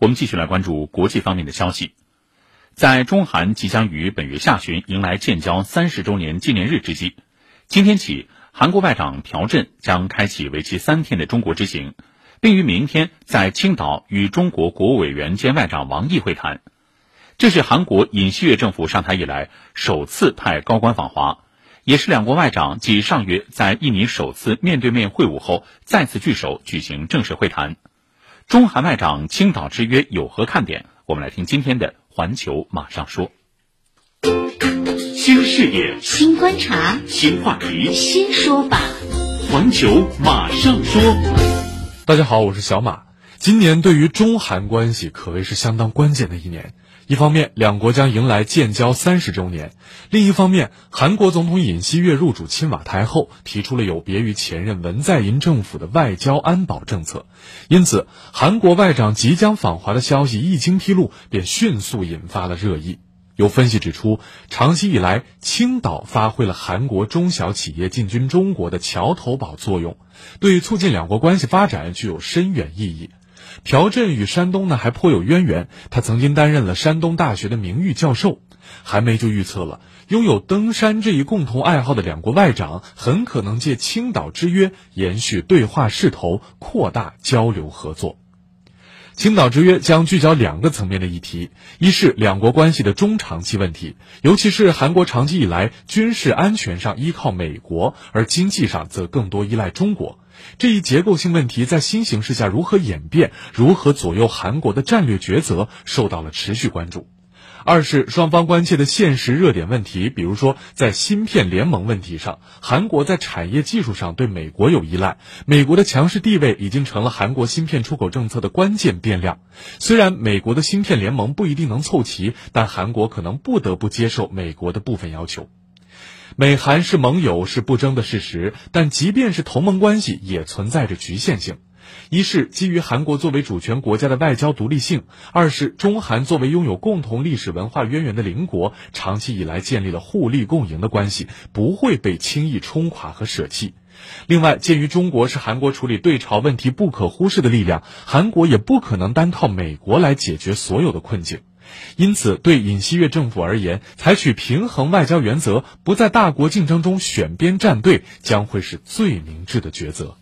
我们继续来关注国际方面的消息。在中韩即将于本月下旬迎来建交三十周年纪念日之际，今天起，韩国外长朴振将开启为期三天的中国之行，并于明天在青岛与中国国务委员兼外长王毅会谈。这是韩国尹锡悦政府上台以来首次派高官访华，也是两国外长继上月在印尼首次面对面会晤后再次聚首举行正式会谈。中韩外长青岛之约有何看点？我们来听今天的《环球马上说》。新视野、新观察、新话题、新说法，《环球马上说》。大家好，我是小马。今年对于中韩关系可谓是相当关键的一年。一方面，两国将迎来建交三十周年；另一方面，韩国总统尹锡悦入主青瓦台后，提出了有别于前任文在寅政府的外交安保政策，因此，韩国外长即将访华的消息一经披露，便迅速引发了热议。有分析指出，长期以来，青岛发挥了韩国中小企业进军中国的桥头堡作用，对促进两国关系发展具有深远意义。朴振与山东呢还颇有渊源，他曾经担任了山东大学的名誉教授。韩媒就预测了，拥有登山这一共同爱好的两国外长，很可能借青岛之约延续对话势头，扩大交流合作。青岛之约将聚焦两个层面的议题：一是两国关系的中长期问题，尤其是韩国长期以来军事安全上依靠美国，而经济上则更多依赖中国。这一结构性问题在新形势下如何演变，如何左右韩国的战略抉择，受到了持续关注。二是双方关切的现实热点问题，比如说在芯片联盟问题上，韩国在产业技术上对美国有依赖，美国的强势地位已经成了韩国芯片出口政策的关键变量。虽然美国的芯片联盟不一定能凑齐，但韩国可能不得不接受美国的部分要求。美韩是盟友是不争的事实，但即便是同盟关系，也存在着局限性。一是基于韩国作为主权国家的外交独立性；二是中韩作为拥有共同历史文化渊源的邻国，长期以来建立了互利共赢的关系，不会被轻易冲垮和舍弃。另外，鉴于中国是韩国处理对朝问题不可忽视的力量，韩国也不可能单靠美国来解决所有的困境。因此，对尹锡悦政府而言，采取平衡外交原则，不在大国竞争中选边站队，将会是最明智的抉择。